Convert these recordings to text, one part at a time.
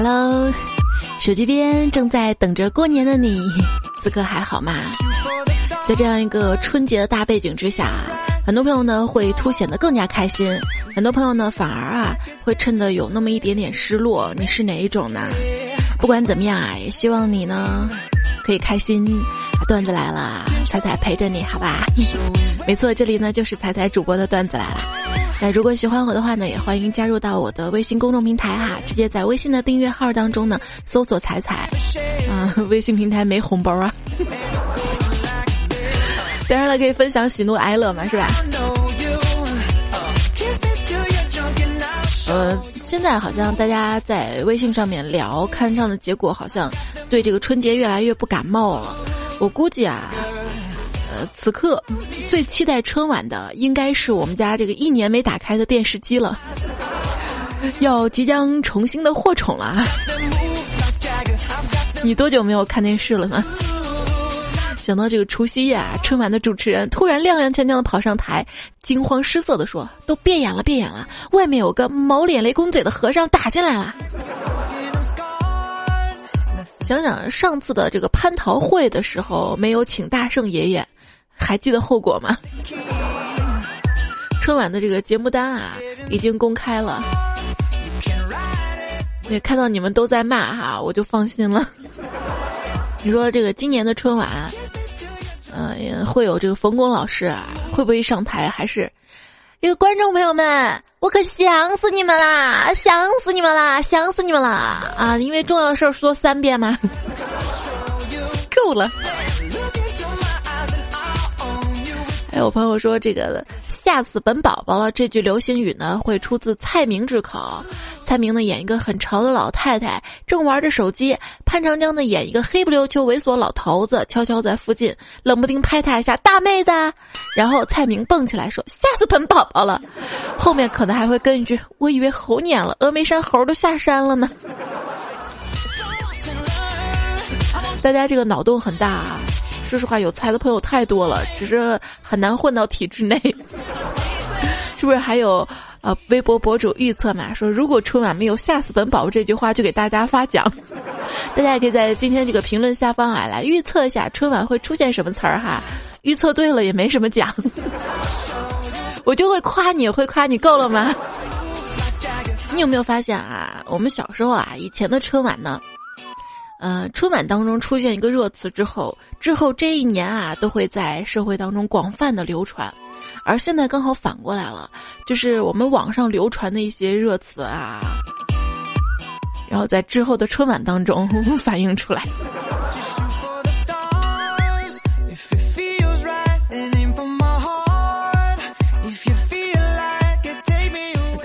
Hello，手机边正在等着过年的你，此刻还好吗？在这样一个春节的大背景之下，很多朋友呢会凸显得更加开心，很多朋友呢反而啊会衬得有那么一点点失落。你是哪一种呢？不管怎么样啊，也希望你呢可以开心。段子来了，彩彩陪着你好吧？没错，这里呢就是彩彩主播的段子来了。那如果喜欢我的话呢，也欢迎加入到我的微信公众平台哈，直接在微信的订阅号当中呢搜索“彩彩”。啊，微信平台没红包啊。当然了，可以分享喜怒哀乐嘛，是吧？呃，现在好像大家在微信上面聊，看上的结果好像对这个春节越来越不感冒了。我估计啊，此刻最期待春晚的应该是我们家这个一年没打开的电视机了，要即将重新的获宠了。你多久没有看电视了呢？想到这个除夕夜啊，春晚的主持人突然踉踉跄跄的跑上台，惊慌失色的说：“都变演了，变演了，外面有个毛脸雷公嘴的和尚打进来了。”想想上次的这个蟠桃会的时候，没有请大圣爷爷，还记得后果吗？春晚的这个节目单啊，已经公开了。也看到你们都在骂哈，我就放心了。你说这个今年的春晚，嗯，会有这个冯巩老师啊，会不会上台？还是这个观众朋友们？我可想死你们啦！想死你们啦！想死你们啦！啊，因为重要的事儿说三遍嘛，够了。有朋友说这个。吓死本宝宝了！这句流行语呢，会出自蔡明之口。蔡明呢演一个很潮的老太太，正玩着手机；潘长江呢演一个黑不溜秋、猥琐老头子，悄悄在附近冷不丁拍他一下：“大妹子。”然后蔡明蹦起来说：“吓死本宝宝了！”后面可能还会跟一句：“我以为猴撵了，峨眉山猴都下山了呢。”大家这个脑洞很大啊。说实话，有才的朋友太多了，只是很难混到体制内。是不是还有呃微博博主预测嘛？说如果春晚没有“吓死本宝宝”这句话，就给大家发奖。大家也可以在今天这个评论下方啊来预测一下春晚会出现什么词儿哈。预测对了也没什么奖，我就会夸你会夸你够了吗？你有没有发现啊？我们小时候啊，以前的春晚呢？呃，春晚当中出现一个热词之后，之后这一年啊，都会在社会当中广泛的流传，而现在刚好反过来了，就是我们网上流传的一些热词啊，然后在之后的春晚当中反映出来。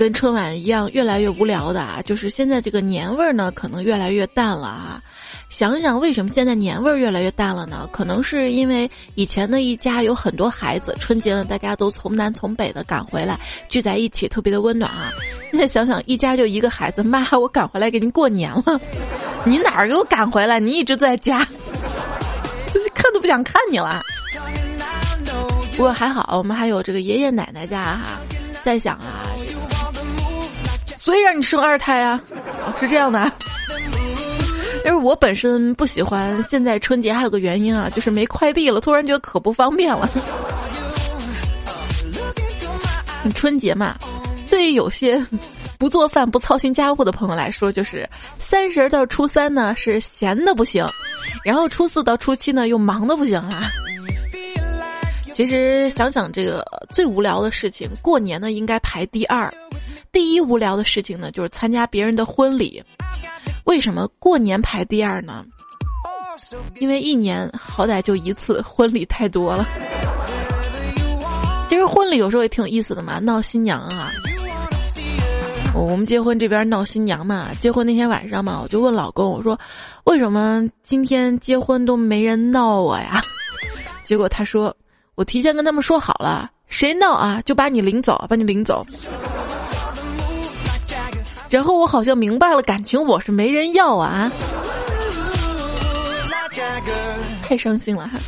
跟春晚一样，越来越无聊的啊，就是现在这个年味儿呢，可能越来越淡了啊。想想为什么现在年味儿越来越淡了呢？可能是因为以前的一家有很多孩子，春节呢大家都从南从北的赶回来，聚在一起特别的温暖啊。现在想想一家就一个孩子，妈，我赶回来给您过年了，你哪儿给我赶回来？你一直在家，看都不想看你了。不过还好，我们还有这个爷爷奶奶家哈，在想啊。所以让你生二胎啊，是这样的。因为我本身不喜欢现在春节，还有个原因啊，就是没快递了，突然觉得可不方便了。你春节嘛，对于有些不做饭、不操心家务的朋友来说，就是三十到初三呢是闲的不行，然后初四到初七呢又忙的不行啦。其实想想这个最无聊的事情，过年呢应该排第二。第一无聊的事情呢，就是参加别人的婚礼。为什么过年排第二呢？因为一年好歹就一次，婚礼太多了。其实婚礼有时候也挺有意思的嘛，闹新娘啊。我们结婚这边闹新娘嘛，结婚那天晚上嘛，我就问老公，我说：“为什么今天结婚都没人闹我呀？” 结果他说：“我提前跟他们说好了，谁闹啊，就把你领走，把你领走。”然后我好像明白了，感情我是没人要啊，太伤心了哈！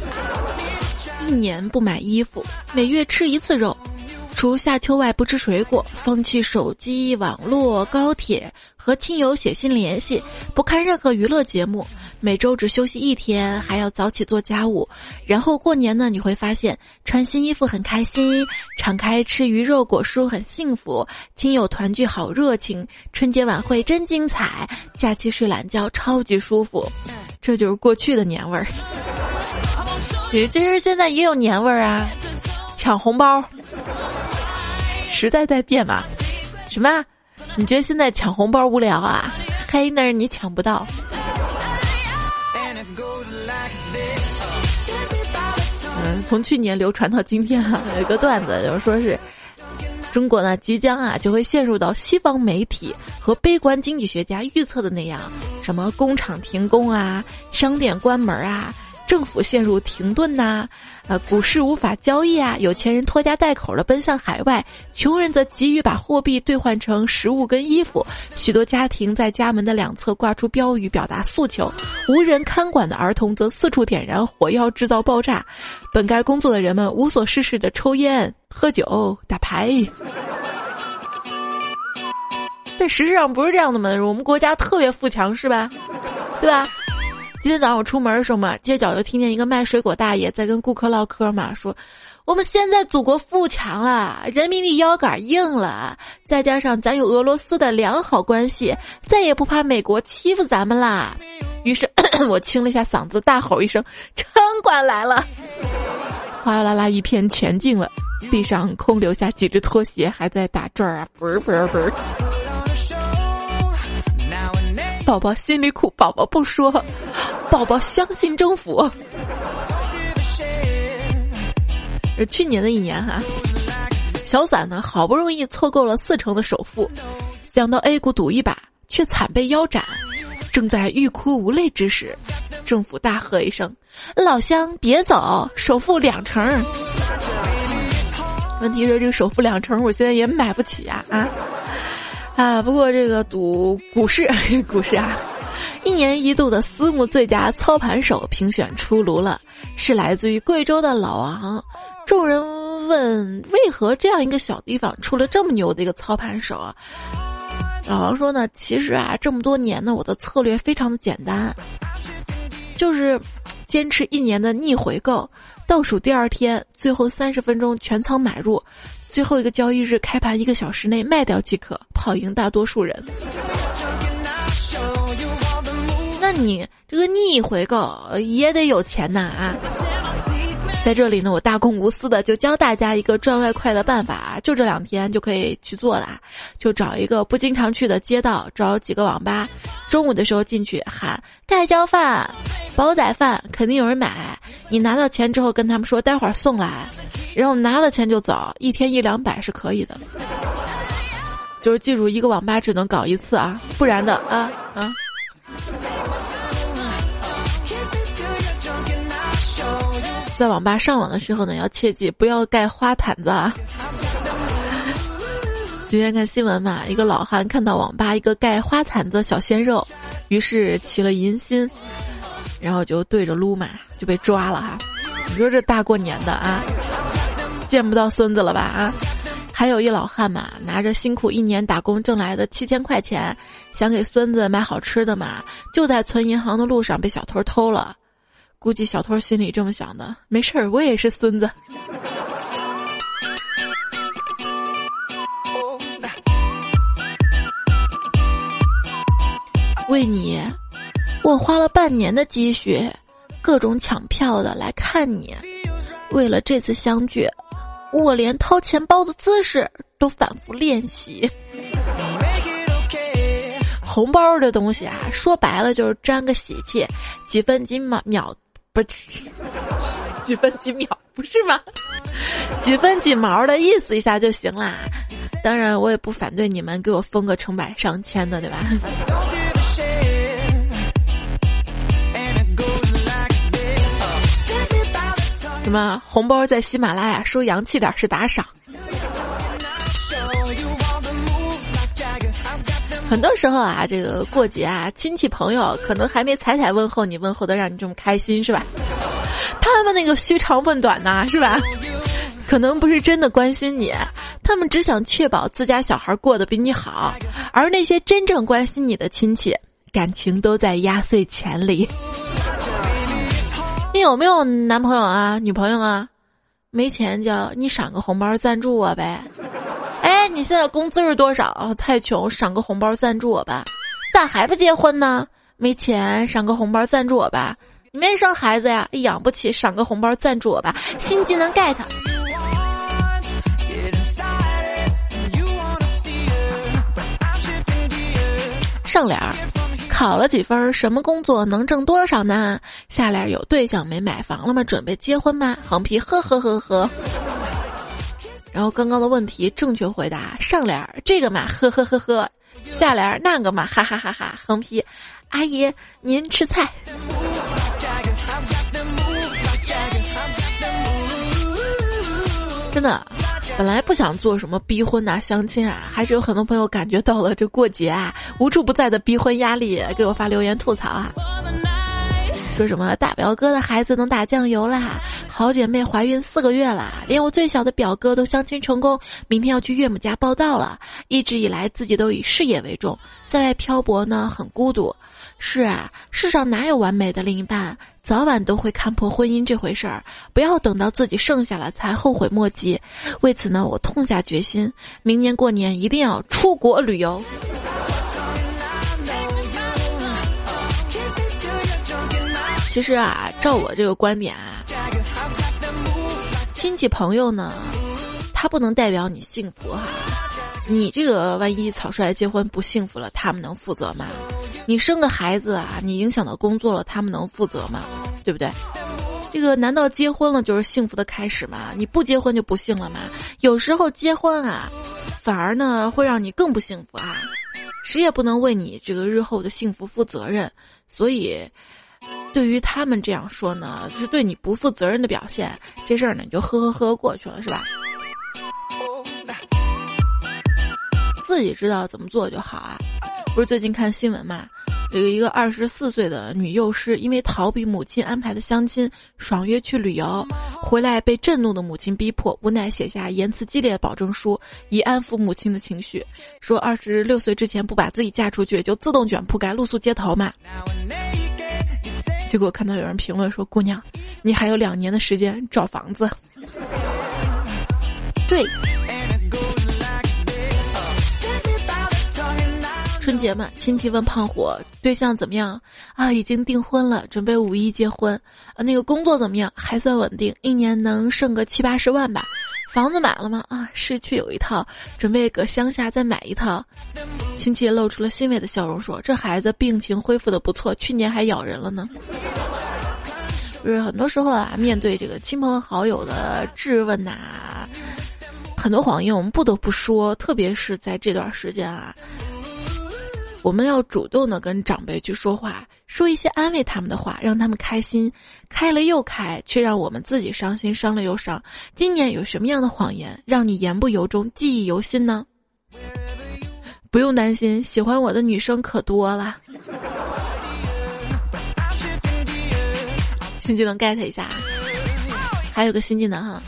一年不买衣服，每月吃一次肉，除夏秋外不吃水果，放弃手机、网络、高铁，和亲友写信联系，不看任何娱乐节目，每周只休息一天，还要早起做家务。然后过年呢，你会发现穿新衣服很开心，敞开吃鱼肉果蔬很幸福，亲友团聚好热情，春节晚会真精彩，假期睡懒觉超级舒服。这就是过去的年味儿。也其实现在也有年味儿啊，抢红包。时代在变嘛？什么？你觉得现在抢红包无聊啊？嘿，那是你抢不到。嗯，从去年流传到今天啊，有一个段子，就是说是中国呢即将啊就会陷入到西方媒体和悲观经济学家预测的那样，什么工厂停工啊，商店关门啊。政府陷入停顿呐，呃，股市无法交易啊，有钱人拖家带口的奔向海外，穷人则急于把货币兑换成食物跟衣服，许多家庭在家门的两侧挂出标语表达诉求，无人看管的儿童则四处点燃火药制造爆炸，本该工作的人们无所事事的抽烟、喝酒、打牌，但实际上不是这样的嘛，我们国家特别富强是吧？对吧？今天早上我出门的时候嘛，街角就听见一个卖水果大爷在跟顾客唠嗑嘛，说：“我们现在祖国富强了，人民的腰杆硬了，再加上咱有俄罗斯的良好关系，再也不怕美国欺负咱们啦。”于是 我清了一下嗓子，大吼一声：“城管来了！”哗啦啦一片全静了，地上空留下几只拖鞋还在打转儿啊，嘣儿嘣儿嘣儿。宝宝心里苦，宝宝不说，宝宝相信政府。去年的一年哈，小散呢好不容易凑够了四成的首付，想到 A 股赌一把，却惨被腰斩。正在欲哭无泪之时，政府大喝一声：“老乡别走，首付两成。”问题是这个首付两成，我现在也买不起啊啊！啊，不过这个赌股市，股市啊，一年一度的私募最佳操盘手评选出炉了，是来自于贵州的老王。众人问，为何这样一个小地方出了这么牛的一个操盘手啊？老王说呢，其实啊，这么多年呢，我的策略非常的简单，就是坚持一年的逆回购，倒数第二天，最后三十分钟全仓买入。最后一个交易日开盘一个小时内卖掉即可，跑赢大多数人。那你这个逆回购也得有钱呐啊！在这里呢，我大公无私的就教大家一个赚外快的办法，就这两天就可以去做的，就找一个不经常去的街道，找几个网吧，中午的时候进去喊盖浇饭、煲仔饭，肯定有人买。你拿到钱之后跟他们说待会儿送来。然后拿了钱就走，一天一两百是可以的。就是记住，一个网吧只能搞一次啊，不然的啊啊。在网吧上网的时候呢，要切记不要盖花毯子啊。今天看新闻嘛，一个老汉看到网吧一个盖花毯子小鲜肉，于是起了淫心，然后就对着撸嘛，就被抓了哈。你说这大过年的啊！见不到孙子了吧啊！还有一老汉嘛，拿着辛苦一年打工挣来的七千块钱，想给孙子买好吃的嘛，就在存银行的路上被小偷偷了。估计小偷心里这么想的：没事儿，我也是孙子。为你，我花了半年的积蓄，各种抢票的来看你，为了这次相聚。我连掏钱包的姿势都反复练习。红包这东西啊，说白了就是沾个喜气，几分几秒秒不是几分几秒不是吗？几分几毛的意思一下就行啦。当然，我也不反对你们给我封个成百上千的，对吧？什么红包在喜马拉雅收洋气点是打赏？很多时候啊，这个过节啊，亲戚朋友可能还没踩踩问候你，问候的让你这么开心是吧？他们那个嘘长问短呐，是吧？可能不是真的关心你，他们只想确保自家小孩过得比你好，而那些真正关心你的亲戚，感情都在压岁钱里。你有没有男朋友啊、女朋友啊？没钱就你赏个红包赞助我呗。你现在工资是多少？太穷，赏个红包赞助我吧。咋还不结婚呢？没钱，赏个红包赞助我吧。你没生孩子呀？养不起，赏个红包赞助我吧。新技能 get。上联儿，考了几分？什么工作能挣多少呢？下联有对象没？买房了吗？准备结婚吗？横批呵呵呵呵。然后刚刚的问题正确回答上联这个嘛呵呵呵呵，下联那个嘛哈哈哈哈。横批，阿姨您吃菜。真的，本来不想做什么逼婚呐、相亲啊，还是有很多朋友感觉到了这过节啊无处不在的逼婚压力，给我发留言吐槽啊，说什么大表哥的孩子能打酱油啦，好姐妹怀孕四个月啦，连我最小的表哥都相亲成功，明天要去岳母家报道了。一直以来自己都以事业为重，在外漂泊呢很孤独。是啊，世上哪有完美的另一半？早晚都会看破婚姻这回事儿，不要等到自己剩下了才后悔莫及。为此呢，我痛下决心，明年过年一定要出国旅游。其实啊，照我这个观点啊，亲戚朋友呢，他不能代表你幸福哈。你这个万一草率结婚不幸福了，他们能负责吗？你生个孩子啊，你影响到工作了，他们能负责吗？对不对？这个难道结婚了就是幸福的开始吗？你不结婚就不幸了吗？有时候结婚啊，反而呢会让你更不幸福啊！谁也不能为你这个日后的幸福负责任。所以，对于他们这样说呢，就是对你不负责任的表现。这事儿呢，你就呵呵呵过去了，是吧？自己知道怎么做就好啊！不是最近看新闻嘛？有一个二十四岁的女幼师，因为逃避母亲安排的相亲，爽约去旅游，回来被震怒的母亲逼迫，无奈写下言辞激烈的保证书，以安抚母亲的情绪，说二十六岁之前不把自己嫁出去，就自动卷铺盖露宿街头嘛。结果看到有人评论说：“姑娘，你还有两年的时间找房子。”对。春节嘛，亲戚问胖虎对象怎么样啊？已经订婚了，准备五一结婚。啊，那个工作怎么样？还算稳定，一年能剩个七八十万吧。房子买了吗？啊，市区有一套，准备搁乡下再买一套。亲戚露出了欣慰的笑容，说：“这孩子病情恢复的不错，去年还咬人了呢。”就是很多时候啊，面对这个亲朋好友的质问呐，很多谎言我们不得不说，特别是在这段时间啊。我们要主动的跟长辈去说话，说一些安慰他们的话，让他们开心，开了又开，却让我们自己伤心，伤了又伤。今年有什么样的谎言让你言不由衷、记忆犹新呢？不用担心，喜欢我的女生可多了。新技能 get 一下，还有个新技能哈。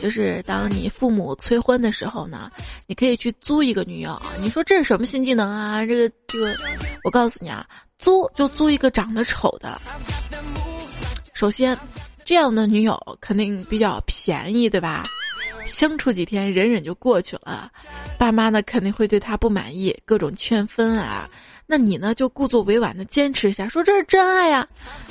就是当你父母催婚的时候呢，你可以去租一个女友。你说这是什么新技能啊？这个这个，我告诉你啊，租就租一个长得丑的。首先，这样的女友肯定比较便宜，对吧？相处几天忍忍就过去了。爸妈呢肯定会对她不满意，各种劝分啊。那你呢？就故作委婉的坚持一下，说这是真爱呀，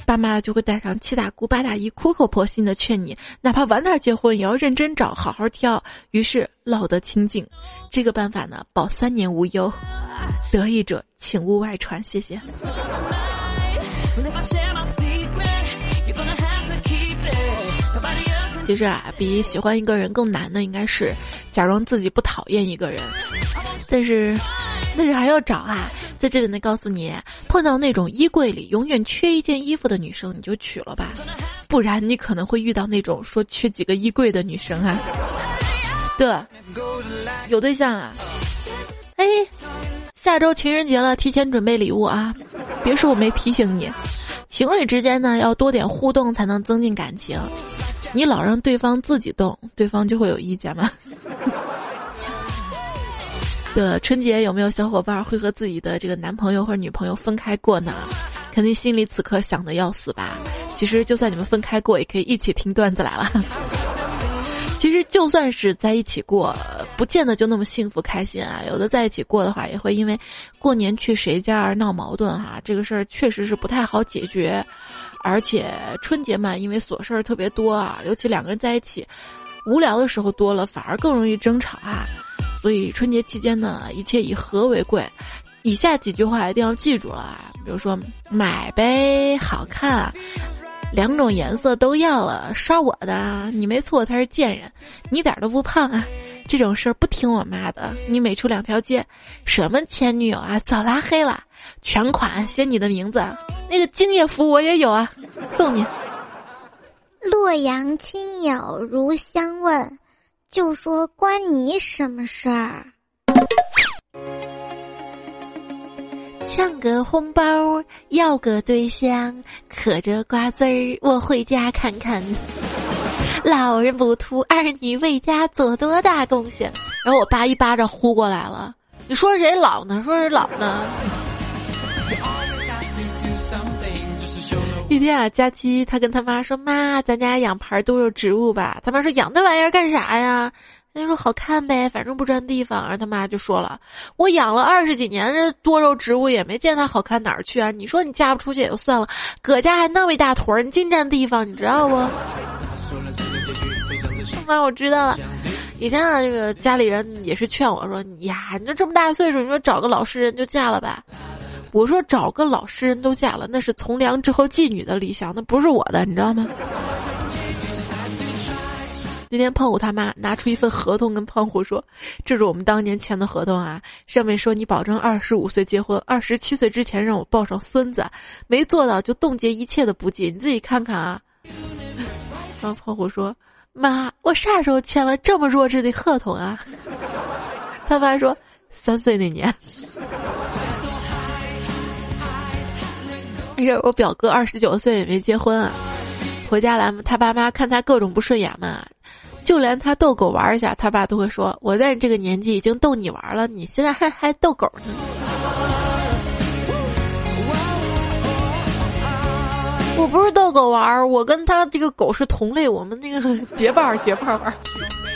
爸妈就会带上七大姑八大姨，苦口婆心的劝你，哪怕晚点结婚，也要认真找，好好挑。于是落得清净。这个办法呢，保三年无忧。得意者请勿外传，谢谢。其实啊，比喜欢一个人更难的，应该是假装自己不讨厌一个人，但是。但是还要找啊，在这里呢，告诉你，碰到那种衣柜里永远缺一件衣服的女生，你就娶了吧，不然你可能会遇到那种说缺几个衣柜的女生啊。对，有对象啊？哎，下周情人节了，提前准备礼物啊！别说我没提醒你，情侣之间呢要多点互动才能增进感情，你老让对方自己动，对方就会有意见吗？的春节有没有小伙伴会和自己的这个男朋友或者女朋友分开过呢？肯定心里此刻想的要死吧？其实就算你们分开过，也可以一起听段子来了。其实就算是在一起过，不见得就那么幸福开心啊。有的在一起过的话，也会因为过年去谁家而闹矛盾哈。这个事儿确实是不太好解决，而且春节嘛，因为琐事儿特别多啊，尤其两个人在一起，无聊的时候多了，反而更容易争吵啊。所以春节期间呢，一切以和为贵。以下几句话一定要记住了啊，比如说买呗，好看。两种颜色都要了，刷我的，你没错，他是贱人，你一点都不胖啊，这种事儿不听我妈的，你每出两条街，什么前女友啊，早拉黑了，全款写你的名字，那个敬业福我也有啊，送你。洛阳亲友如相问，就说关你什么事儿？抢个红包，要个对象，嗑着瓜子儿，我回家看看。老人不图儿女为家做多大贡献。然后我爸一巴掌呼过来了，你说谁老呢？说是老呢。一天啊，佳期他跟他妈说：“妈，咱家养盘多肉植物吧。”他妈说：“养那玩意儿干啥呀？”他说好看呗，反正不占地方。然后他妈就说了：“我养了二十几年这多肉植物，也没见它好看哪儿去啊！你说你嫁不出去也就算了，搁家还那么一大坨，你净占地方，你知道不？” 妈，我知道了。以前啊，这个家里人也是劝我说：“呀，你就这么大岁数，你说找个老实人就嫁了吧。”我说：“找个老实人都嫁了，那是从良之后妓女的理想，那不是我的，你知道吗？”今天胖虎他妈拿出一份合同跟胖虎说：“这是我们当年签的合同啊，上面说你保证二十五岁结婚，二十七岁之前让我抱上孙子，没做到就冻结一切的补给，你自己看看啊。”然后胖虎说：“妈，我啥时候签了这么弱智的合同啊？” 他妈说：“三岁那年。”我表哥二十九岁也没结婚啊。回家来嘛，他爸妈看他各种不顺眼嘛，就连他逗狗玩一下，他爸都会说：“我在你这个年纪已经逗你玩了，你现在还还逗狗呢。”我不是逗狗玩儿，我跟他这个狗是同类，我们那个 结伴儿结伴儿玩。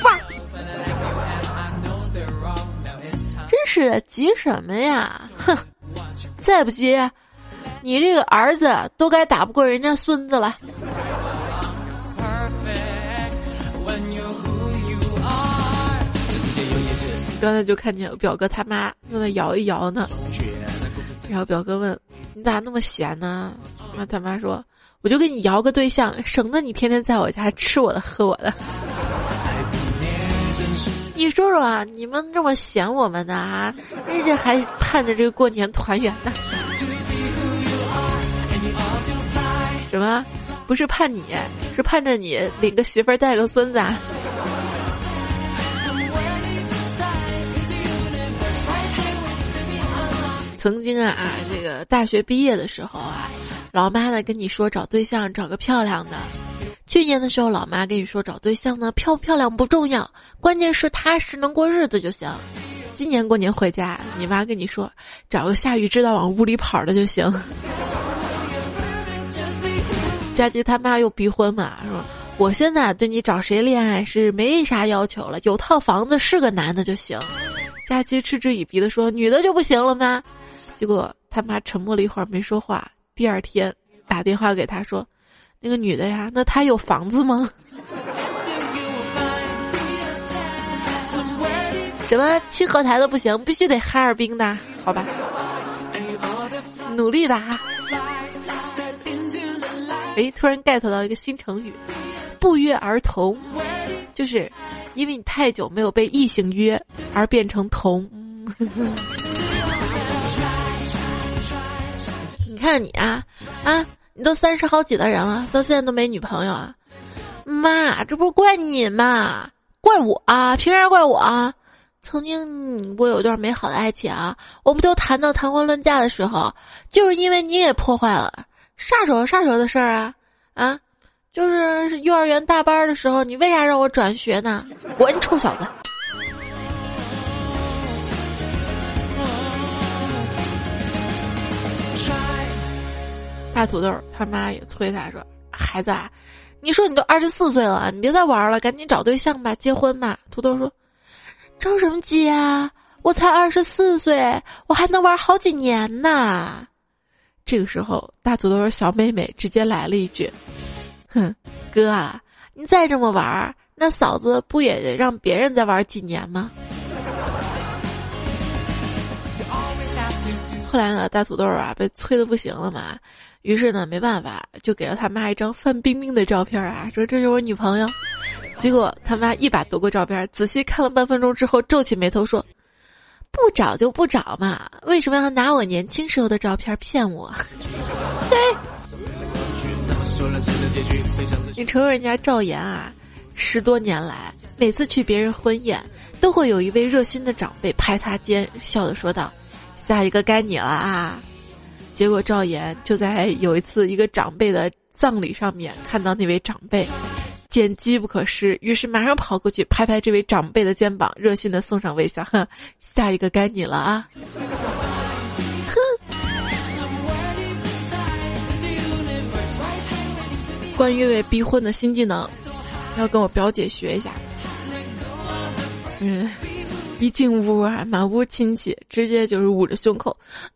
哇！真是急什么呀？哼！再不急，你这个儿子都该打不过人家孙子了。刚才就看见我表哥他妈在那摇一摇呢，然后表哥问：“你咋那么闲呢？”然后他妈说：“我就给你摇个对象，省得你天天在我家吃我的喝我的。”你说说啊，你们这么嫌我们呢啊，这还盼着这个过年团圆呢？什么？不是盼你，是盼着你领个媳妇儿带个孙子。啊。曾经啊啊，这个大学毕业的时候啊，老妈呢跟你说找对象找个漂亮的。去年的时候，老妈跟你说找对象呢漂不漂亮不重要，关键是踏实能过日子就行。今年过年回家，你妈跟你说找个下雨知道往屋里跑的就行。佳琪他妈又逼婚嘛，说我现在对你找谁恋爱是没啥要求了，有套房子是个男的就行。佳琪嗤之以鼻的说女的就不行了吗？结果他妈沉默了一会儿没说话。第二天打电话给他说：“那个女的呀，那她有房子吗？” 什么七合台的不行，必须得哈尔滨的，好吧？努力的哈。哎，突然 get 到一个新成语，“不约而同”，就是因为你太久没有被异性约而变成同。你看你啊啊！你都三十好几的人了，到现在都没女朋友啊？妈，这不是怪你吗？怪我啊？凭啥怪我啊？曾经我有一段美好的爱情啊，我们都谈到谈婚论嫁的时候，就是因为你也破坏了，啥时候啥时候的事儿啊？啊？就是幼儿园大班的时候你为啥让我转学呢？滚臭小子！大土豆他妈也催他说孩子啊你说你都二十四岁了你别再玩儿了赶紧找对象吧结婚吧。土豆说着什么急啊我才二十四岁我还能玩好几年呢。这个时候，大土豆小妹妹直接来了一句：“哼，哥啊，你再这么玩，那嫂子不也得让别人再玩几年吗？”后来呢，大土豆啊被催的不行了嘛，于是呢没办法，就给了他妈一张范冰冰的照片啊，说这是我女朋友。结果他妈一把夺过照片，仔细看了半分钟之后，皱起眉头说：“不找就不找嘛，为什么要拿我年轻时候的照片骗我？”嘿，你瞅瞅人家赵岩啊，十多年来每次去别人婚宴，都会有一位热心的长辈拍他肩，笑着说道。下一个该你了啊！结果赵岩就在有一次一个长辈的葬礼上面看到那位长辈，见机不可失，于是马上跑过去拍拍这位长辈的肩膀，热心的送上微笑。哼，下一个该你了啊！哼，关于被逼婚的新技能，要跟我表姐学一下。嗯。一进屋啊，满屋亲戚，直接就是捂着胸口，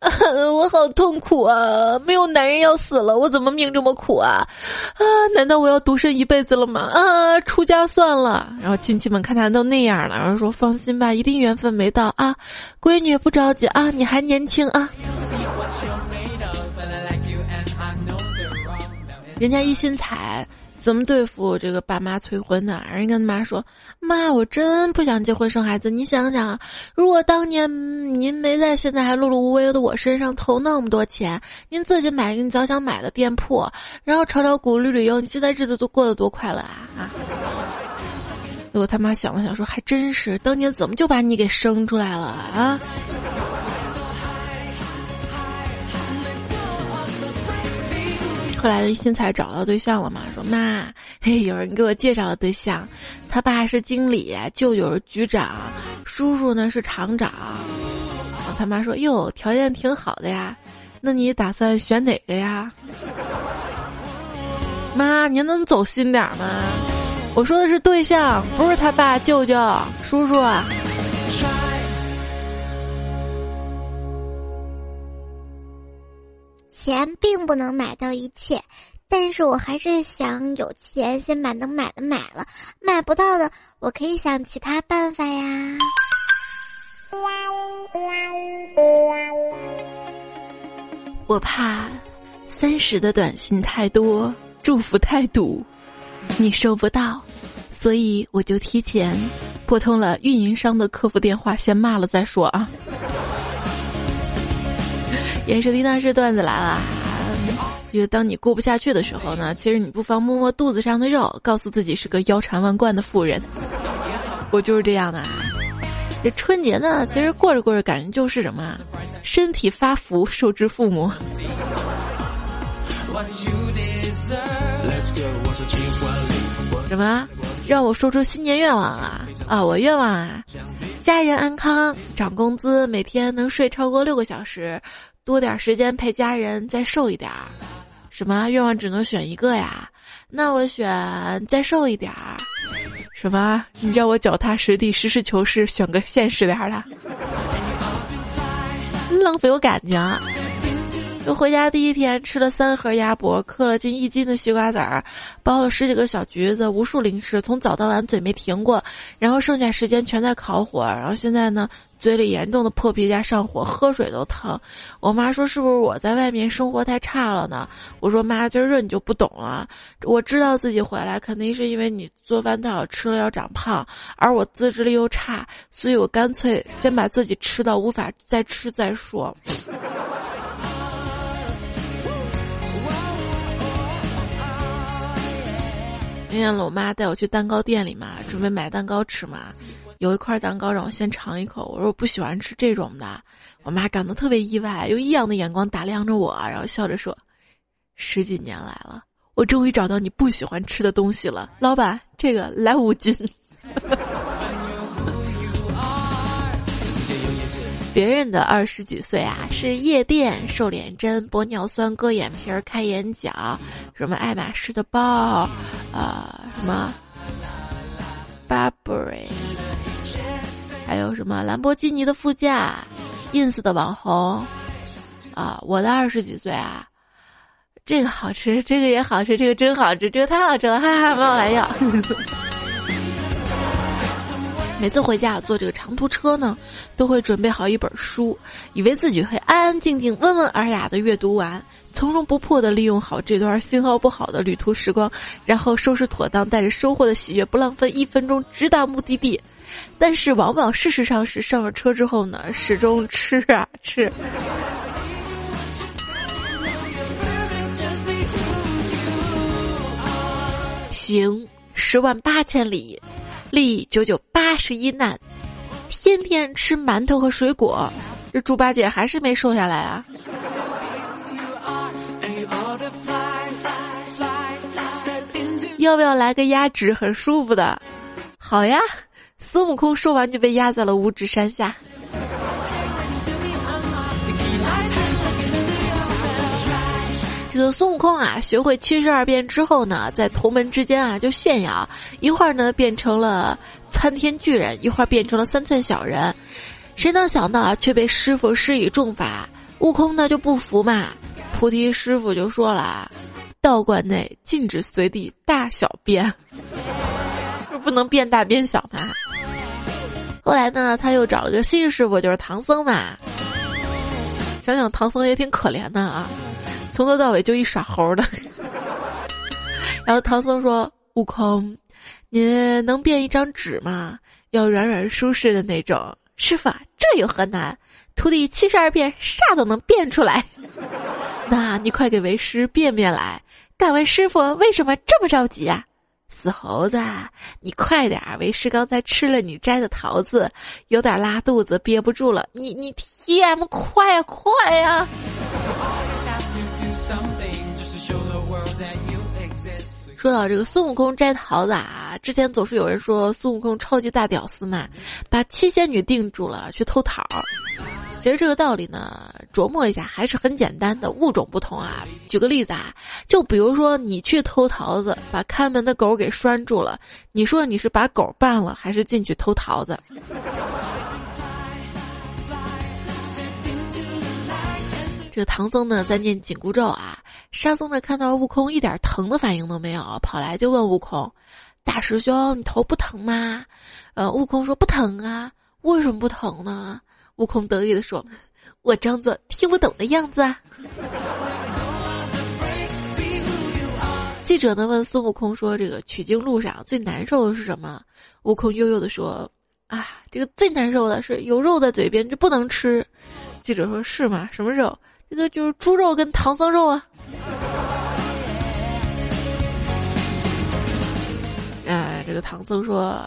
我好痛苦啊！没有男人要死了，我怎么命这么苦啊？啊，难道我要独身一辈子了吗？啊，出家算了。然后亲戚们看他都那样了，然后说放心吧，一定缘分没到啊，闺女不着急啊，你还年轻啊。人家一心彩。怎么对付这个爸妈催婚呢？人跟他妈说：“妈，我真不想结婚生孩子。你想想，如果当年您没在现在还碌碌无为的我身上投那么多钱，您自己买个你早想买的店铺，然后炒炒股、旅旅游，你现在日子都过得多快乐啊！”啊！结果他妈想了想说：“还真是，当年怎么就把你给生出来了啊？”后来的新才找到对象了嘛？说妈，嘿，有人给我介绍了对象，他爸是经理，舅舅是局长，叔叔呢是厂长。他妈说哟，条件挺好的呀，那你打算选哪个呀？妈，您能走心点吗？我说的是对象，不是他爸、舅舅、叔叔。钱并不能买到一切，但是我还是想有钱先把能买的买了，买不到的我可以想其他办法呀。我怕三十的短信太多，祝福太堵，你收不到，所以我就提前拨通了运营商的客服电话，先骂了再说啊。也是听到是段子来了，因为当你过不下去的时候呢，其实你不妨摸摸肚子上的肉，告诉自己是个腰缠万贯的富人。我就是这样的。这春节呢，其实过着过着，感觉就是什么，身体发福，受之父母。什么？让我说出新年愿望啊！啊，我愿望啊，家人安康，涨工资，每天能睡超过六个小时。多点时间陪家人，再瘦一点儿。什么愿望只能选一个呀？那我选再瘦一点儿。什么？你让我脚踏实地、实事求是，选个现实点儿的？浪费我感情。就回家第一天吃了三盒鸭脖，嗑了近一斤的西瓜籽儿，包了十几个小橘子，无数零食，从早到晚嘴没停过，然后剩下时间全在烤火，然后现在呢，嘴里严重的破皮加上火，喝水都疼。我妈说是不是我在外面生活太差了呢？我说妈，今儿热你就不懂了。我知道自己回来肯定是因为你做饭太好吃了要长胖，而我自制力又差，所以我干脆先把自己吃到无法再吃再说。那天我妈带我去蛋糕店里嘛，准备买蛋糕吃嘛。有一块蛋糕让我先尝一口，我说我不喜欢吃这种的。我妈感到特别意外，用异样的眼光打量着我，然后笑着说：“十几年来了，我终于找到你不喜欢吃的东西了。”老板，这个来五斤。别人的二十几岁啊，是夜店、瘦脸针、玻尿酸、割眼皮儿、开眼角，什么爱马仕的包，啊，什么 Burberry，还有什么兰博基尼的副驾，ins 的网红，啊，我的二十几岁啊，这个好吃，这个也好吃，这个真好吃，这个太好吃了，哈哈，没有玩笑。每次回家坐这个长途车呢，都会准备好一本书，以为自己会安安静静、温文尔雅的阅读完，从容不迫的利用好这段信号不好的旅途时光，然后收拾妥当，带着收获的喜悦，不浪费一分钟，直达目的地。但是，往往事实上是上了车之后呢，始终吃啊吃。行十万八千里。历九九八十一难，天天吃馒头和水果，这猪八戒还是没瘦下来啊！要不要来个压纸很舒服的？好呀！孙悟空说完就被压在了五指山下。这个孙悟空啊，学会七十二变之后呢，在同门之间啊就炫耀，一会儿呢变成了参天巨人，一会儿变成了三寸小人，谁能想到啊，却被师傅施以重罚。悟空呢就不服嘛，菩提师傅就说了啊，道观内禁止随地大小便，就 不能变大变小嘛。后来呢，他又找了个新师傅，就是唐僧嘛。想想唐僧也挺可怜的啊。从头到尾就一耍猴的，然后唐僧说：“悟空，你能变一张纸吗？要软软舒适的那种。”师傅，这有何难？徒弟七十二变，啥都能变出来。那你快给为师变变来。敢问师傅，为什么这么着急啊？死猴子，你快点！为师刚才吃了你摘的桃子，有点拉肚子，憋不住了。你你 T M 快呀快呀！说到这个孙悟空摘桃子啊，之前总是有人说孙悟空超级大屌丝嘛，把七仙女定住了去偷桃。其实这个道理呢，琢磨一下还是很简单的，物种不同啊。举个例子啊，就比如说你去偷桃子，把看门的狗给拴住了，你说你是把狗办了，还是进去偷桃子？这个唐僧呢在念紧箍咒啊，沙僧呢看到悟空一点疼的反应都没有，跑来就问悟空：“大师兄，你头不疼吗？”呃，悟空说：“不疼啊，为什么不疼呢？”悟空得意的说：“我装作听不懂的样子啊。”记者呢问孙悟空说：“这个取经路上最难受的是什么？”悟空悠悠的说：“啊，这个最难受的是有肉在嘴边，就不能吃。”记者说：“是吗？什么肉？”这个就是猪肉跟唐僧肉啊！哎，这个唐僧说：“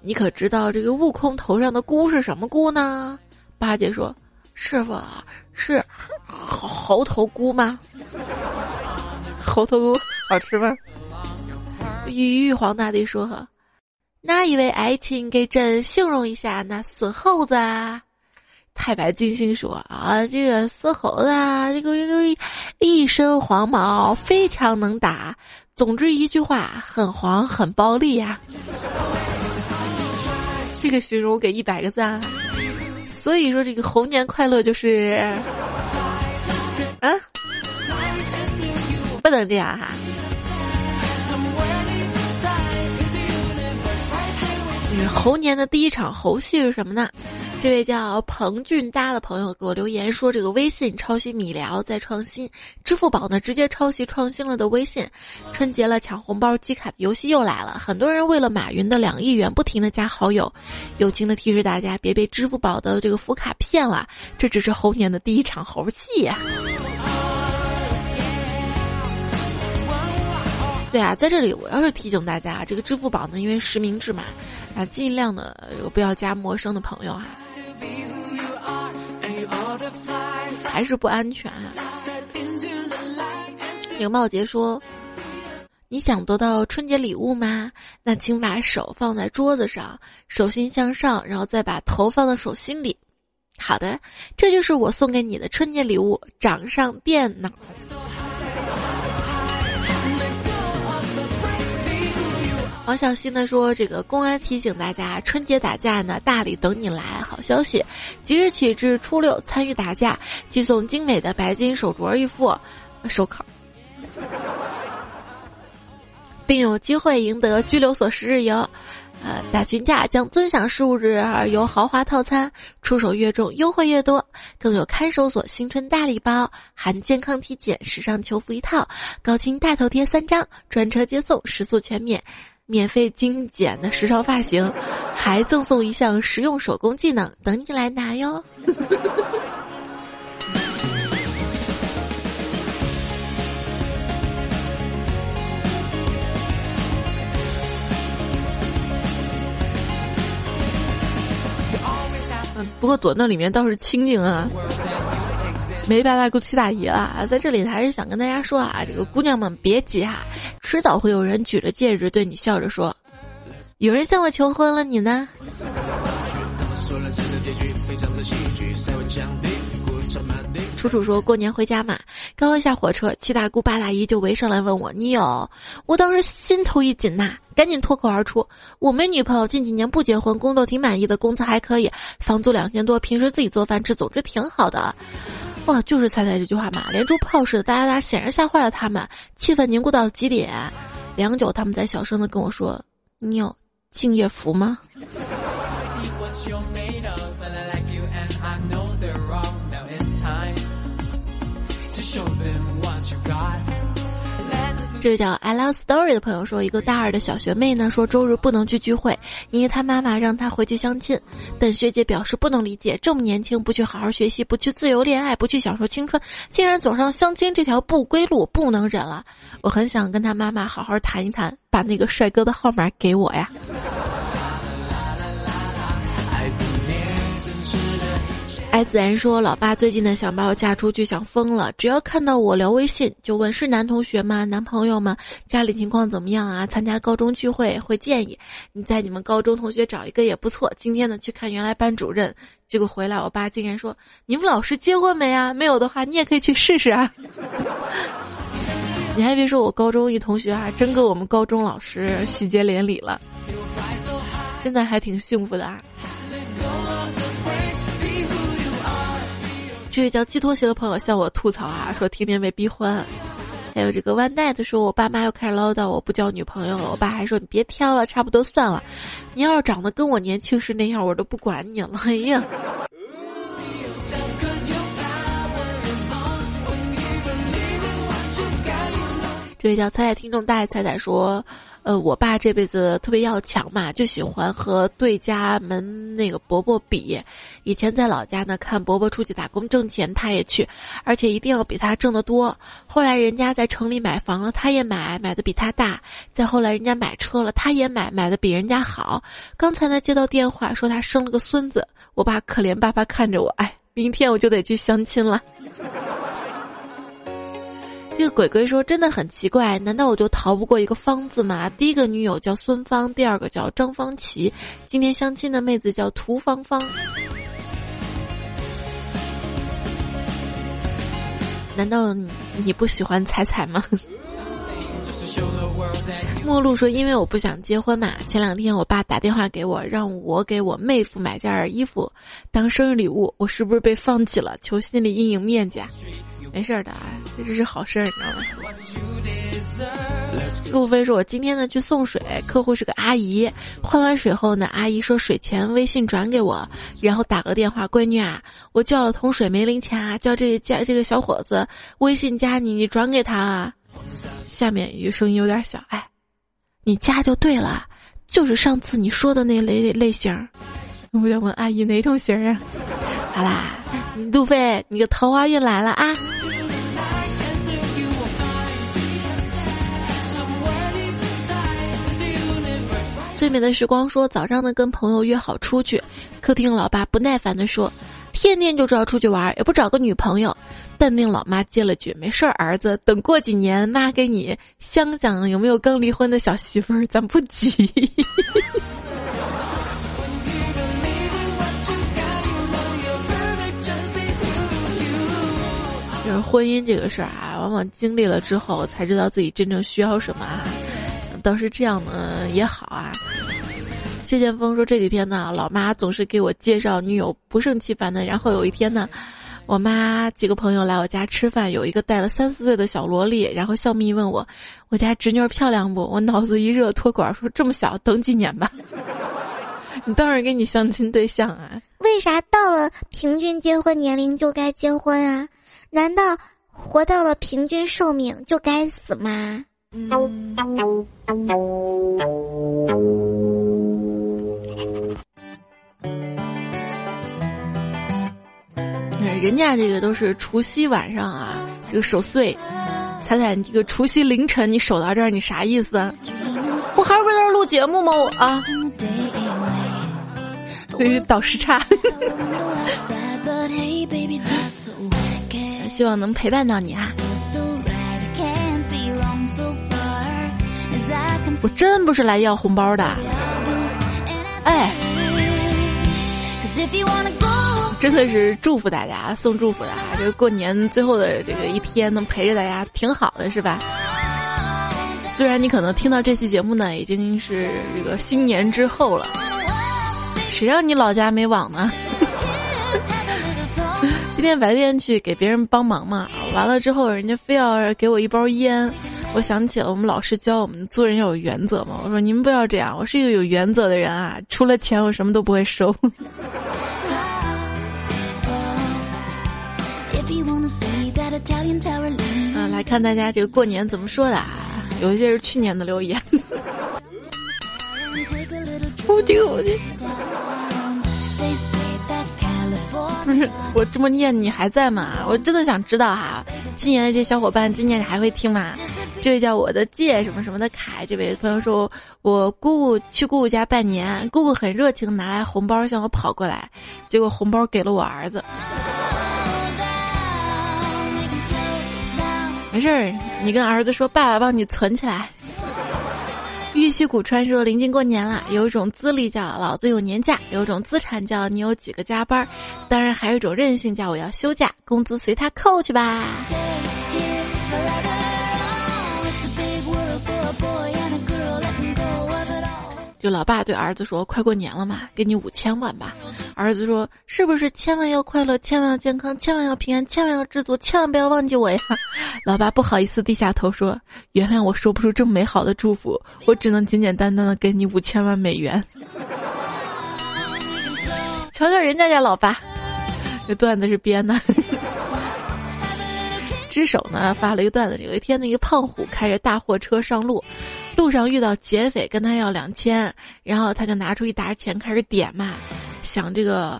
你可知道这个悟空头上的箍是什么箍呢？”八戒说：“师傅是猴头菇吗？猴头菇好吃吗？”玉玉皇大帝说：“哪一位爱卿给朕形容一下那孙猴子啊？”太白金星说：“啊，这个孙猴子，啊，这个一身黄毛，非常能打。总之一句话，很黄，很暴力呀。这个形容我给一百个赞。所以说，这个猴年快乐就是啊，不能这样哈。猴年的第一场猴戏是什么呢？”这位叫彭俊达的朋友给我留言说：“这个微信抄袭米聊在创新，支付宝呢直接抄袭创新了的微信。春节了，抢红包、集卡的游戏又来了，很多人为了马云的两亿元不停的加好友。友情的提示大家别被支付宝的这个福卡骗了，这只是猴年的第一场猴戏呀。”对啊，在这里我要是提醒大家，这个支付宝呢，因为实名制嘛，啊，尽量的不要加陌生的朋友哈。还是不安全啊！刘茂杰说：“你想得到春节礼物吗？那请把手放在桌子上，手心向上，然后再把头放到手心里。好的，这就是我送给你的春节礼物——掌上电脑。王小新呢说：“这个公安提醒大家，春节打架呢，大礼等你来。好消息，即日起至初六参与打架，即送精美的白金手镯一副，手铐，并有机会赢得拘留所十日游。呃，打群架将尊享十五日游豪华套餐，出手越重优惠越多，更有看守所新春大礼包，含健康体检、时尚球服一套，高清大头贴三张，专车接送，食宿全免。”免费精简的时尚发型，还赠送一项实用手工技能，等你来拿哟！嗯，不过躲那里面倒是清静啊。没白白给七大姨啊，在这里还是想跟大家说啊，这个姑娘们别急哈，迟早会有人举着戒指对你笑着说：“有人向我求婚了，你呢？”楚楚说过年回家嘛，刚一下火车，七大姑八大姨就围上来问我：“你有？”我当时心头一紧呐，赶紧脱口而出：“我没女朋友，近几年不结婚，工作挺满意的，工资还可以，房租两千多，平时自己做饭吃，总之挺好的。”哇，就是猜猜这句话嘛，连珠炮似的哒哒哒，显然吓坏了他们，气氛凝固到极点。良久，他们在小声的跟我说：“你有敬业福吗？”这位叫 I love story 的朋友说，一个大二的小学妹呢说周日不能去聚会，因为她妈妈让她回去相亲。本学姐表示不能理解，这么年轻不去好好学习，不去自由恋爱，不去享受青春，竟然走上相亲这条不归路，不能忍了。我很想跟她妈妈好好谈一谈，把那个帅哥的号码给我呀。爱自然说：“老爸最近呢想把我嫁出去，想疯了。只要看到我聊微信，就问是男同学吗？男朋友吗？家里情况怎么样啊？参加高中聚会会建议你在你们高中同学找一个也不错。今天呢去看原来班主任，结果回来我爸竟然说：你们老师结婚没啊？没有的话你也可以去试试啊。你还别说，我高中一同学还真跟我们高中老师喜结连理了，现在还挺幸福的啊。”这位叫寄托鞋的朋友向我吐槽啊，说天天被逼婚。还有这个万代的说，我爸妈又开始唠叨我不交女朋友了。我爸还说你别挑了，差不多算了。你要是长得跟我年轻时那样，我都不管你了。哎呀。这位叫彩彩听众大爱彩彩说。呃，我爸这辈子特别要强嘛，就喜欢和对家门那个伯伯比。以前在老家呢，看伯伯出去打工挣钱，他也去，而且一定要比他挣得多。后来人家在城里买房了，他也买，买的比他大。再后来人家买车了，他也买，买的比人家好。刚才呢接到电话说他生了个孙子，我爸可怜巴巴看着我，哎，明天我就得去相亲了。这个鬼鬼说：“真的很奇怪，难道我就逃不过一个方字吗？第一个女友叫孙芳，第二个叫张芳琪，今天相亲的妹子叫涂芳芳。难道你不喜欢彩彩吗？” 陌路说：“因为我不想结婚嘛。前两天我爸打电话给我，让我给我妹夫买件衣服当生日礼物，我是不是被放弃了？求心理阴影面积。”没事的啊，这是好事儿，你知道吗？路飞说：“我今天呢去送水，客户是个阿姨，换完水后呢，阿姨说水钱微信转给我，然后打个电话，闺女啊，我叫了桶水没零钱啊，叫这个加这个小伙子微信加你，你转给他啊。”下面一个声音有点小，哎，你加就对了，就是上次你说的那类类型。我想问阿姨哪种型啊？好啦，路飞，你个桃花运来了啊！最美的时光说，早上呢跟朋友约好出去，客厅老爸不耐烦的说：“天天就知道出去玩，也不找个女朋友。”淡定老妈接了句：“没事儿，儿子，等过几年，妈给你想想有没有刚离婚的小媳妇儿，咱不急。”就是婚姻这个事儿啊，往往经历了之后才知道自己真正需要什么啊。倒是这样呢也好啊。谢剑锋说这几天呢，老妈总是给我介绍女友，不胜其烦的。然后有一天呢，我妈几个朋友来我家吃饭，有一个带了三四岁的小萝莉，然后笑眯问我：“我家侄女漂亮不？”我脑子一热，脱管说：“这么小，等几年吧。”你当然给你相亲对象啊？为啥到了平均结婚年龄就该结婚啊？难道活到了平均寿命就该死吗？人家这个都是除夕晚上啊，这个守岁，彩彩，你这个除夕凌晨你守到这儿，你啥意思？我还是在这录节目吗？我啊。倒时差，希望能陪伴到你啊！我真不是来要红包的，哎，真的是祝福大家，送祝福的哈！这个过年最后的这个一天，能陪着大家，挺好的，是吧？虽然你可能听到这期节目呢，已经是这个新年之后了。谁让你老家没网呢？今天白天去给别人帮忙嘛，完了之后人家非要给我一包烟，我想起了我们老师教我们做人要有原则嘛。我说你们不要这样，我是一个有原则的人啊，除了钱我什么都不会收。嗯，来看大家这个过年怎么说的啊？有一些是去年的留言。我这个我这。不 是我这么念你还在吗？我真的想知道哈，今年的这小伙伴今年你还会听吗？这位叫我的借什么什么的凯，这位朋友说，我姑姑去姑姑家拜年，姑姑很热情，拿来红包向我跑过来，结果红包给了我儿子。没事儿，你跟儿子说，爸爸帮你存起来。玉溪古川说：“临近过年了，有一种资历叫老子有年假，有一种资产叫你有几个加班，当然还有一种任性叫我要休假，工资随他扣去吧。”就老爸对儿子说：“快过年了嘛，给你五千万吧。”儿子说：“是不是千万要快乐，千万要健康，千万要平安，千万要知足，千万不要忘记我呀？” 老爸不好意思低下头说：“原谅我说不出这么美好的祝福，我只能简简单单的给你五千万美元。”瞧瞧人家家老爸，这段子是编的。只手呢发了一个段子，有一天那个胖虎开着大货车上路，路上遇到劫匪跟他要两千，然后他就拿出一沓钱开始点嘛，想这个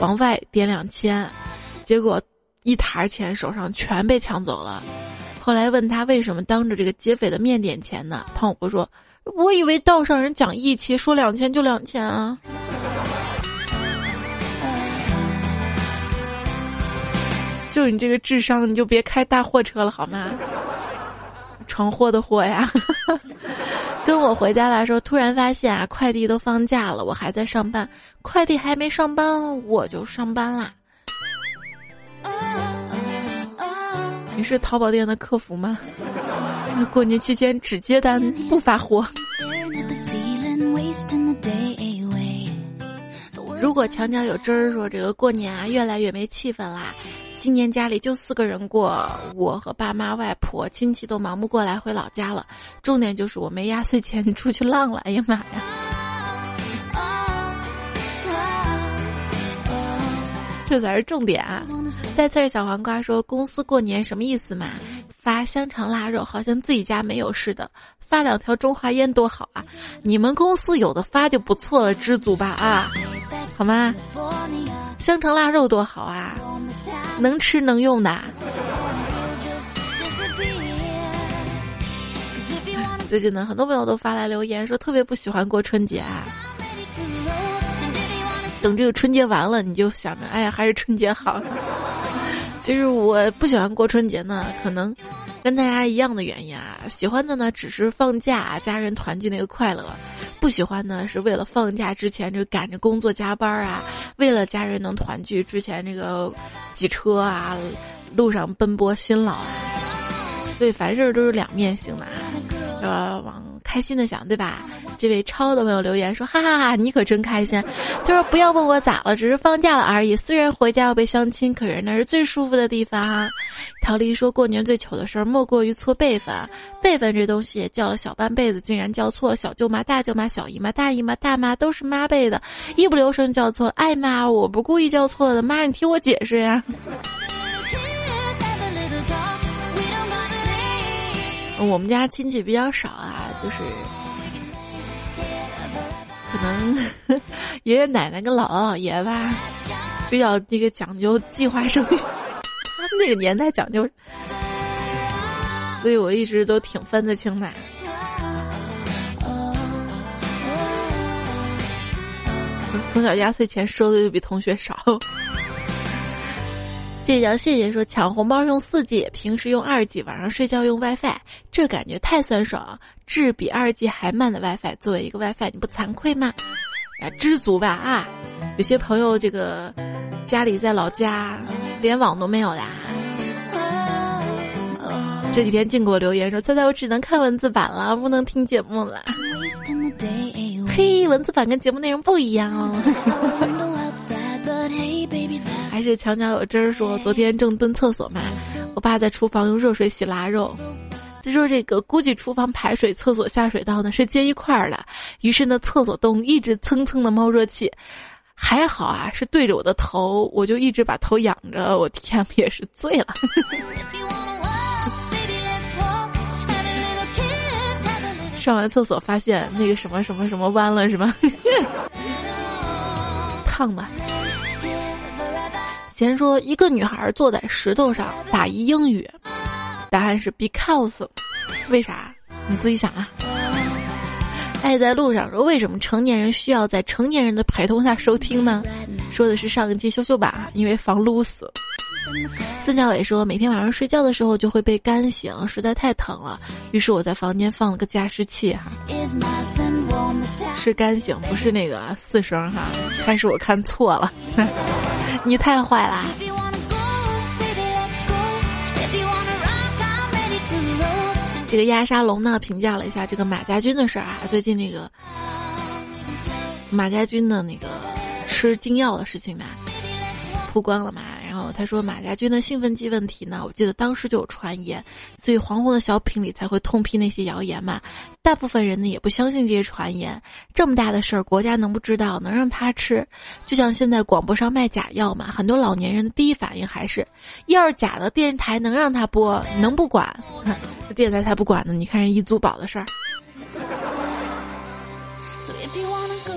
往外点两千，结果一沓钱手上全被抢走了。后来问他为什么当着这个劫匪的面点钱呢？胖虎说：“我以为道上人讲义气，说两千就两千啊。”就你这个智商，你就别开大货车了好吗？闯祸的祸呀！跟我回家吧，说突然发现啊，快递都放假了，我还在上班，快递还没上班，我就上班啦。你是淘宝店的客服吗？过年期间只接单不发货。如果墙角有汁儿，说这个过年啊，越来越没气氛啦。今年家里就四个人过，我和爸妈、外婆、亲戚都忙不过来，回老家了。重点就是我没压岁钱 出去浪了，哎呀妈呀！这才是重点啊！带刺儿小黄瓜说：“公司过年什么意思嘛？发香肠腊肉，好像自己家没有似的。发两条中华烟多好啊！你们公司有的发就不错了，知足吧啊，好吗？香肠腊肉多好啊！”能吃能用的。最近呢，很多朋友都发来留言说特别不喜欢过春节啊。等这个春节完了，你就想着，哎呀，还是春节好。其实我不喜欢过春节呢，可能跟大家一样的原因啊，喜欢的呢只是放假家人团聚那个快乐，不喜欢呢是为了放假之前就赶着工作加班啊，为了家人能团聚之前这个挤车啊，路上奔波辛劳啊，所以凡事都是两面性的啊，呃，往开心的想，对吧？这位超的朋友留言说：“哈哈哈，你可真开心。”他说：“不要问我咋了，只是放假了而已。虽然回家要被相亲，可是那是最舒服的地方。”陶丽说过年最糗的事儿莫过于错辈分，辈分这东西叫了小半辈子，竟然叫错小舅妈、大舅妈、小姨妈、大姨妈、大妈都是妈辈的，一不留神叫错了。哎妈，我不故意叫错的，妈你听我解释呀。我们家亲戚比较少啊，就是。可能爷爷奶奶跟姥姥姥爷吧，比较这个讲究计划生育，他们那个年代讲究，所以我一直都挺分得清的。从小压岁钱收的就比同学少。这叫谢谢说抢红包用四 G，平时用二 G，晚上睡觉用 WiFi，这感觉太酸爽。治比二 G 还慢的 WiFi，作为一个 WiFi，你不惭愧吗？啊，知足吧啊！有些朋友这个家里在老家连网都没有的，这几天净给我留言说：“猜猜我只能看文字版了，不能听节目了。”嘿，文字版跟节目内容不一样哦。还是墙角有汁儿说，昨天正蹲厕所嘛，我爸在厨房用热水洗腊肉，他说这个估计厨房排水、厕所下水道呢是接一块儿的，于是呢厕所洞一直蹭蹭的冒热气，还好啊是对着我的头，我就一直把头仰着，我天也是醉了。上完厕所发现那个什么什么什么弯了是吗？烫吧。先说一个女孩坐在石头上打一英语，答案是 because，为啥？你自己想啊。爱在路上说为什么成年人需要在成年人的陪同下收听呢？说的是上一季羞羞版啊，因为防撸死。孙小伟说每天晚上睡觉的时候就会被干醒，实在太疼了，于是我在房间放了个加湿器哈。是干醒，不是那个四声哈，还是我看错了。你太坏啦！这个压沙龙呢评价了一下这个马家军的事儿啊，最近那个马家军的那个吃禁药的事情吧，曝光了嘛。然后他说马家军的兴奋剂问题呢，我记得当时就有传言，所以黄宏的小品里才会痛批那些谣言嘛。大部分人呢也不相信这些传言，这么大的事儿国家能不知道？能让他吃？就像现在广播上卖假药嘛，很多老年人的第一反应还是，要是假的，电视台能让他播？能不管？电视台才不管呢！你看人易租宝的事儿，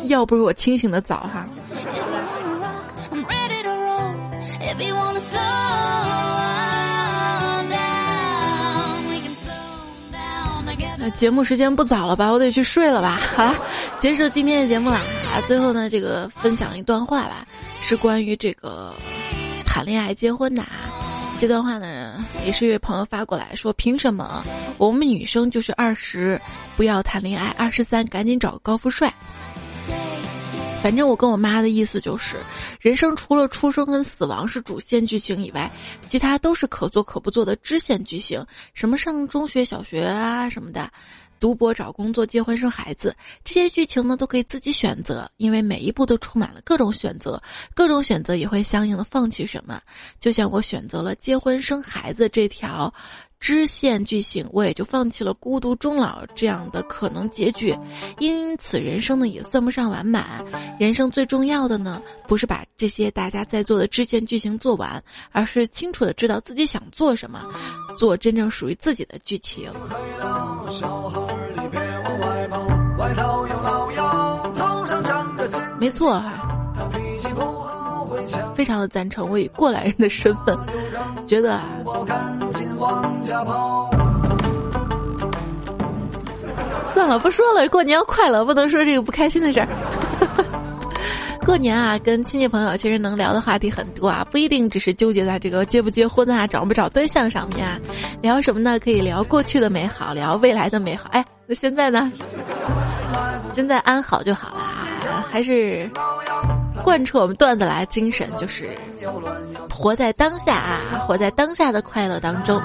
要不是我清醒的早哈。那节目时间不早了吧？我得去睡了吧。好了，结束今天的节目啦。啊，最后呢，这个分享一段话吧，是关于这个谈恋爱、结婚的。这段话呢，也是一位朋友发过来说：凭什么我们女生就是二十不要谈恋爱，二十三赶紧找个高富帅？反正我跟我妈的意思就是，人生除了出生跟死亡是主线剧情以外，其他都是可做可不做的支线剧情。什么上中学、小学啊什么的，读博、找工作、结婚、生孩子，这些剧情呢都可以自己选择，因为每一步都充满了各种选择，各种选择也会相应的放弃什么。就像我选择了结婚生孩子这条。支线剧情，我也就放弃了孤独终老这样的可能结局，因此人生呢也算不上完满。人生最重要的呢，不是把这些大家在做的支线剧情做完，而是清楚的知道自己想做什么，做真正属于自己的剧情。没错哈。非常的赞成，我以过来人的身份，觉得算了，不说了。过年快乐，不能说这个不开心的事儿。过年啊，跟亲戚朋友其实能聊的话题很多啊，不一定只是纠结在这个结不结婚啊、找不找对象上面啊。聊什么呢？可以聊过去的美好，聊未来的美好。哎，那现在呢？现在安好就好了，还是贯彻我们段子来精神，就是活在当下啊，活在当下的快乐当中。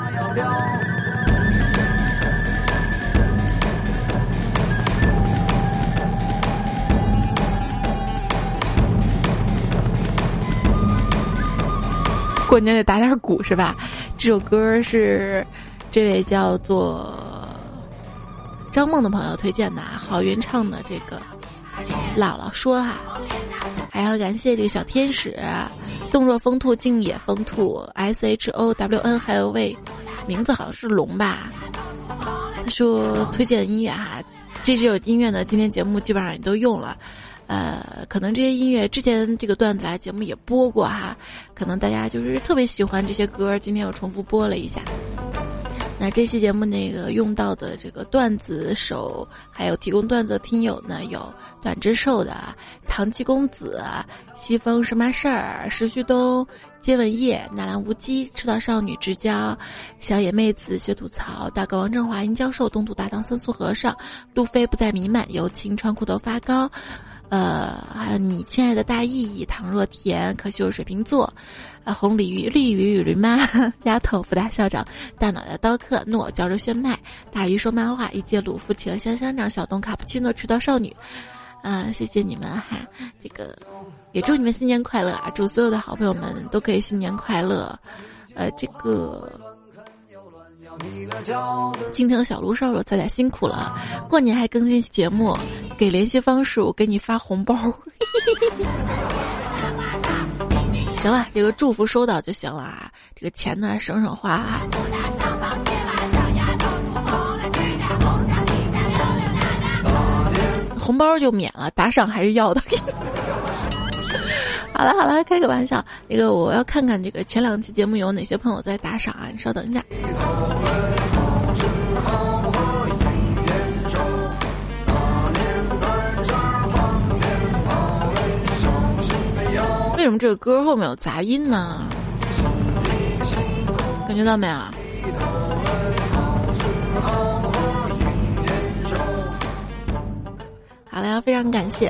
过年得打点鼓是吧？这首歌是这位叫做张梦的朋友推荐的，郝云唱的这个《姥姥说》哈，还要感谢这个小天使动若风兔、静野风兔 S H O W N，还有位名字好像是龙吧，他说推荐音乐哈，这首音乐呢，今天节目基本上也都用了。呃，可能这些音乐之前这个段子来节目也播过哈，可能大家就是特别喜欢这些歌，今天又重复播了一下。那这期节目那个用到的这个段子手，还有提供段子听友呢，有短之寿的唐七公子、西风什么事儿、石旭东、接吻叶、纳兰无羁、赤道少女之交、小野妹子学吐槽、大哥王振华、殷教授、东土大唐僧素和尚、路飞不再弥漫、友情穿裤头发高。呃，还有你亲爱的大意义，唐若甜，可惜我水瓶座，啊，红鲤鱼，绿鱼与驴妈，丫头，福大校长，大脑袋刀客，诺，嚼着炫迈，大鱼说漫画，一介鲁夫，企鹅香香长，小东卡布奇诺，迟到少女，啊，谢谢你们哈，这个也祝你们新年快乐啊，祝所有的好朋友们都可以新年快乐，呃，这个。京城小鹿少说：“仔仔辛苦了，过年还更新节目，给联系方式，我给你发红包。行了，这个祝福收到就行了啊，这个钱呢省省花。红包就免了，打赏还是要的。好了好了，开个玩笑。那个我要看看这个前两期节目有哪些朋友在打赏啊？你稍等一下。”为什么这个歌后面有杂音呢？感觉到没有？好了，要非常感谢，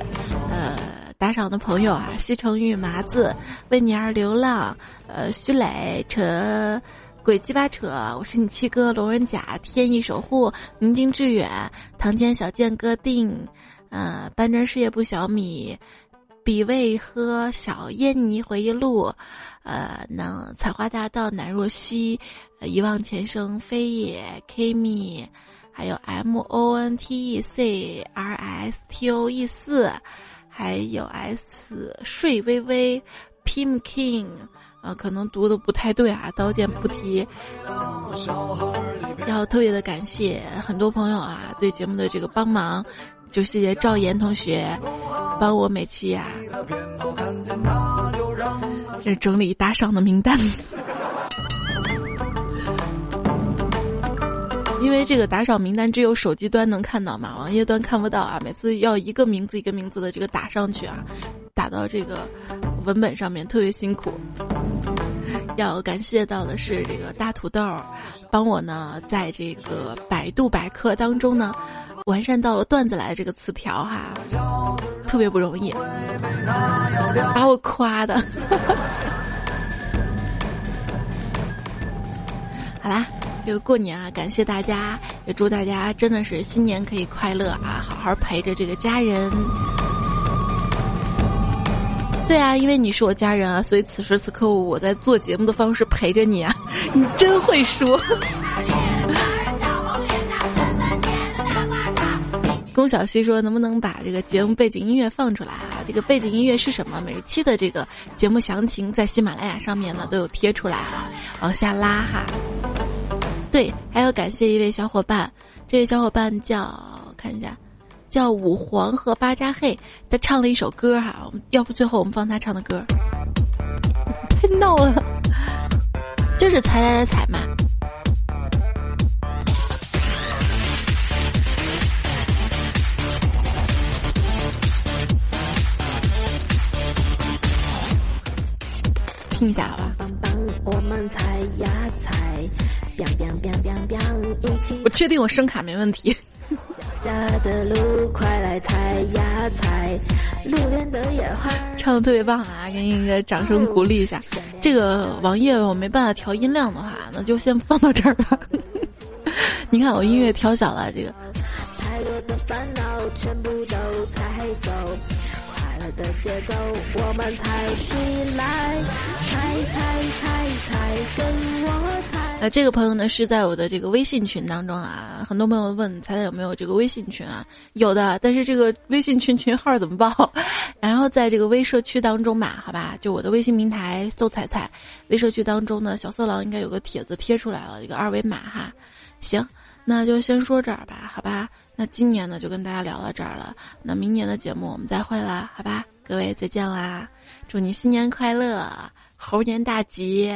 呃，打赏的朋友啊，西城玉麻子为你而流浪，呃，徐磊扯鬼鸡巴扯，我是你七哥龙人甲天意守护宁静致远堂前小剑哥定，呃，搬砖事业部小米。比味喝小燕妮回忆录，呃，能采花大道南若溪，遗忘前生飞也 K 蜜，还有 M O N T E C R S T O E 四，还有 S 睡微微 Pim King，啊，可能读的不太对啊，刀剑不提。要特别的感谢很多朋友啊，对节目的这个帮忙。就谢谢赵岩同学，帮我每期啊，整理打赏的名单。因为这个打赏名单只有手机端能看到嘛，网页端看不到啊。每次要一个名字一个名字的这个打上去啊，打到这个文本上面特别辛苦。要感谢到的是这个大土豆，帮我呢在这个百度百科当中呢。完善到了段子来这个词条哈，特别不容易，把我夸的。好啦，这个过年啊，感谢大家，也祝大家真的是新年可以快乐啊，好好陪着这个家人。对啊，因为你是我家人啊，所以此时此刻我在做节目的方式陪着你啊，你真会说。龚小希说：“能不能把这个节目背景音乐放出来啊？这个背景音乐是什么？每期的这个节目详情在喜马拉雅上面呢都有贴出来啊，往下拉哈。对，还要感谢一位小伙伴，这位小伙伴叫看一下，叫五黄和巴扎嘿，他唱了一首歌哈，要不最后我们放他唱的歌，太 闹了，就是踩踩踩踩嘛。”听一下好吧？我确定我声卡没问题。唱的特别棒啊！给你一个掌声鼓励一下。这个网页我没办法调音量的话，那就先放到这儿吧。你看我音乐调小了，这个。的的节奏，我们猜起来，猜猜猜猜，跟我猜。那这个朋友呢是在我的这个微信群当中啊，很多朋友问彩彩有没有这个微信群啊？有的，但是这个微信群群号怎么报？然后在这个微社区当中嘛，好吧，就我的微信平台搜彩彩，微社区当中呢，小色狼应该有个帖子贴出来了，一个二维码哈。行，那就先说这儿吧，好吧。那今年呢就跟大家聊到这儿了，那明年的节目我们再会啦，好吧，各位再见啦，祝你新年快乐，猴年大吉，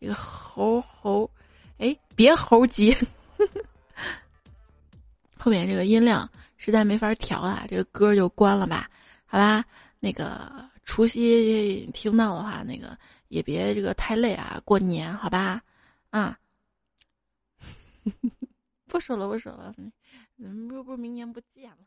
这个猴猴，哎，别猴急，后面这个音量实在没法调了，这个歌就关了吧，好吧，那个除夕听到的话，那个也别这个太累啊，过年好吧，啊，不说了，不说了。嗯，不不，明年不见了。